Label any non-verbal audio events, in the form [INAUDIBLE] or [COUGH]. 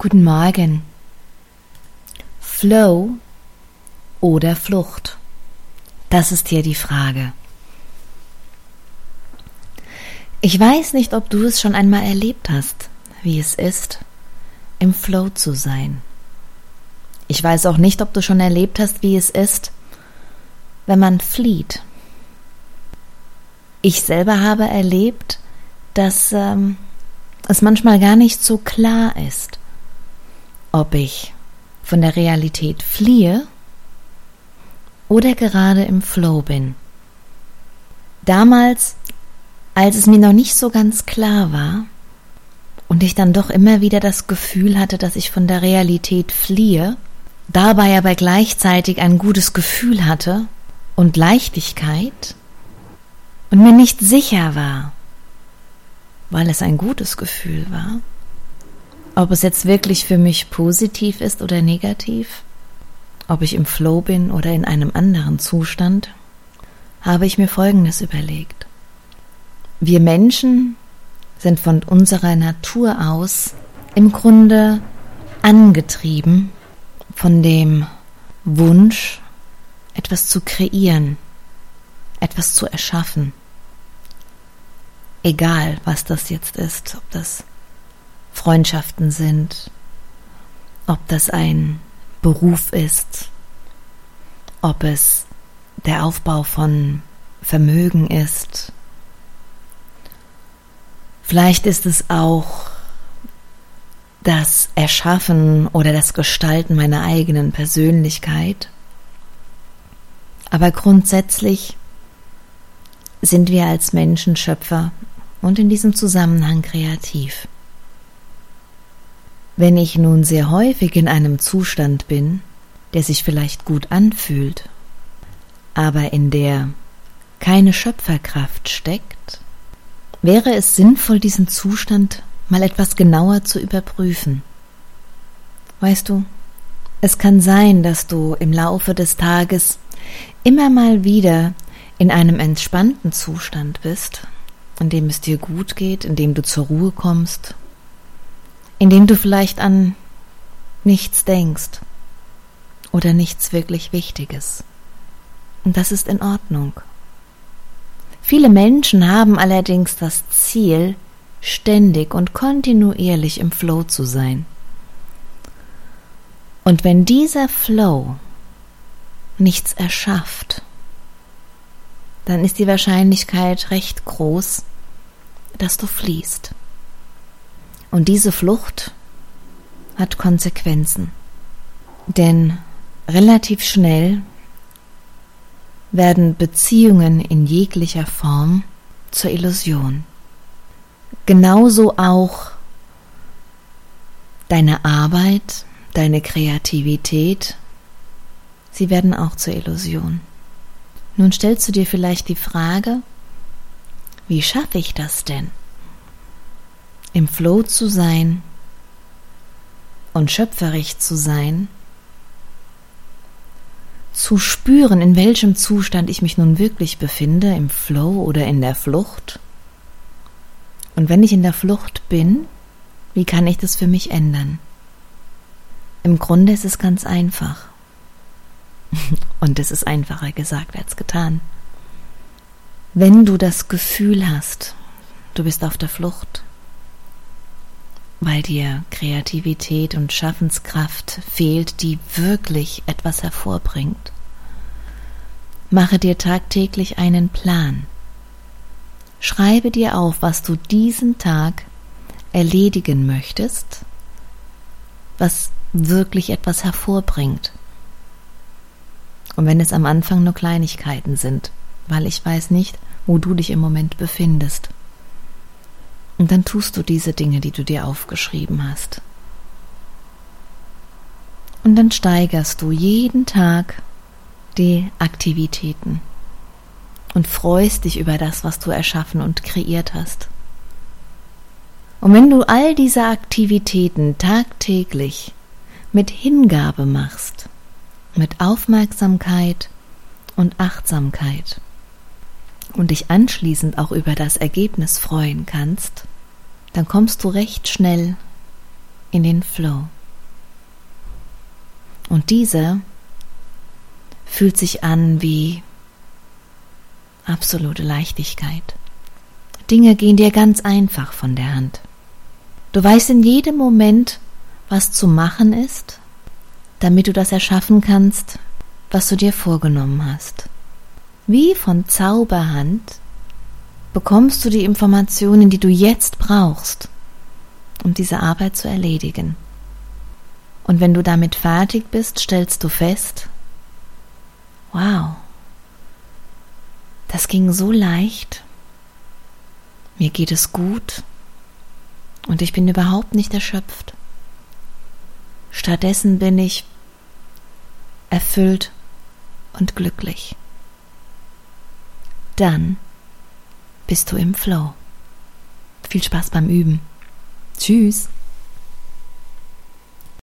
Guten Morgen. Flow oder Flucht? Das ist hier die Frage. Ich weiß nicht, ob du es schon einmal erlebt hast, wie es ist, im Flow zu sein. Ich weiß auch nicht, ob du schon erlebt hast, wie es ist, wenn man flieht. Ich selber habe erlebt, dass ähm, es manchmal gar nicht so klar ist, ob ich von der Realität fliehe oder gerade im Flow bin. Damals, als es mir noch nicht so ganz klar war und ich dann doch immer wieder das Gefühl hatte, dass ich von der Realität fliehe, dabei aber gleichzeitig ein gutes Gefühl hatte und Leichtigkeit und mir nicht sicher war, weil es ein gutes Gefühl war, ob es jetzt wirklich für mich positiv ist oder negativ, ob ich im Flow bin oder in einem anderen Zustand, habe ich mir Folgendes überlegt. Wir Menschen sind von unserer Natur aus im Grunde angetrieben von dem Wunsch, etwas zu kreieren, etwas zu erschaffen. Egal, was das jetzt ist, ob das Freundschaften sind, ob das ein Beruf ist, ob es der Aufbau von Vermögen ist. Vielleicht ist es auch das Erschaffen oder das Gestalten meiner eigenen Persönlichkeit. Aber grundsätzlich sind wir als Menschen Schöpfer und in diesem Zusammenhang kreativ. Wenn ich nun sehr häufig in einem Zustand bin, der sich vielleicht gut anfühlt, aber in der keine Schöpferkraft steckt, wäre es sinnvoll, diesen Zustand mal etwas genauer zu überprüfen. Weißt du, es kann sein, dass du im Laufe des Tages immer mal wieder in einem entspannten Zustand bist, in dem es dir gut geht, in dem du zur Ruhe kommst indem du vielleicht an nichts denkst oder nichts wirklich Wichtiges. Und das ist in Ordnung. Viele Menschen haben allerdings das Ziel, ständig und kontinuierlich im Flow zu sein. Und wenn dieser Flow nichts erschafft, dann ist die Wahrscheinlichkeit recht groß, dass du fließt. Und diese Flucht hat Konsequenzen. Denn relativ schnell werden Beziehungen in jeglicher Form zur Illusion. Genauso auch deine Arbeit, deine Kreativität, sie werden auch zur Illusion. Nun stellst du dir vielleicht die Frage, wie schaffe ich das denn? Im Flow zu sein und schöpferisch zu sein, zu spüren, in welchem Zustand ich mich nun wirklich befinde, im Flow oder in der Flucht. Und wenn ich in der Flucht bin, wie kann ich das für mich ändern? Im Grunde ist es ganz einfach. [LAUGHS] Und es ist einfacher gesagt als getan. Wenn du das Gefühl hast, du bist auf der Flucht, weil dir Kreativität und Schaffenskraft fehlt, die wirklich etwas hervorbringt. Mache dir tagtäglich einen Plan. Schreibe dir auf, was du diesen Tag erledigen möchtest, was wirklich etwas hervorbringt. Und wenn es am Anfang nur Kleinigkeiten sind, weil ich weiß nicht, wo du dich im Moment befindest. Und dann tust du diese Dinge, die du dir aufgeschrieben hast. Und dann steigerst du jeden Tag die Aktivitäten und freust dich über das, was du erschaffen und kreiert hast. Und wenn du all diese Aktivitäten tagtäglich mit Hingabe machst, mit Aufmerksamkeit und Achtsamkeit und dich anschließend auch über das Ergebnis freuen kannst, dann kommst du recht schnell in den Flow. Und dieser fühlt sich an wie absolute Leichtigkeit. Dinge gehen dir ganz einfach von der Hand. Du weißt in jedem Moment, was zu machen ist, damit du das erschaffen kannst, was du dir vorgenommen hast. Wie von Zauberhand bekommst du die Informationen, die du jetzt brauchst, um diese Arbeit zu erledigen. Und wenn du damit fertig bist, stellst du fest, wow, das ging so leicht, mir geht es gut und ich bin überhaupt nicht erschöpft. Stattdessen bin ich erfüllt und glücklich. Dann bist du im Flow. Viel Spaß beim Üben. Tschüss.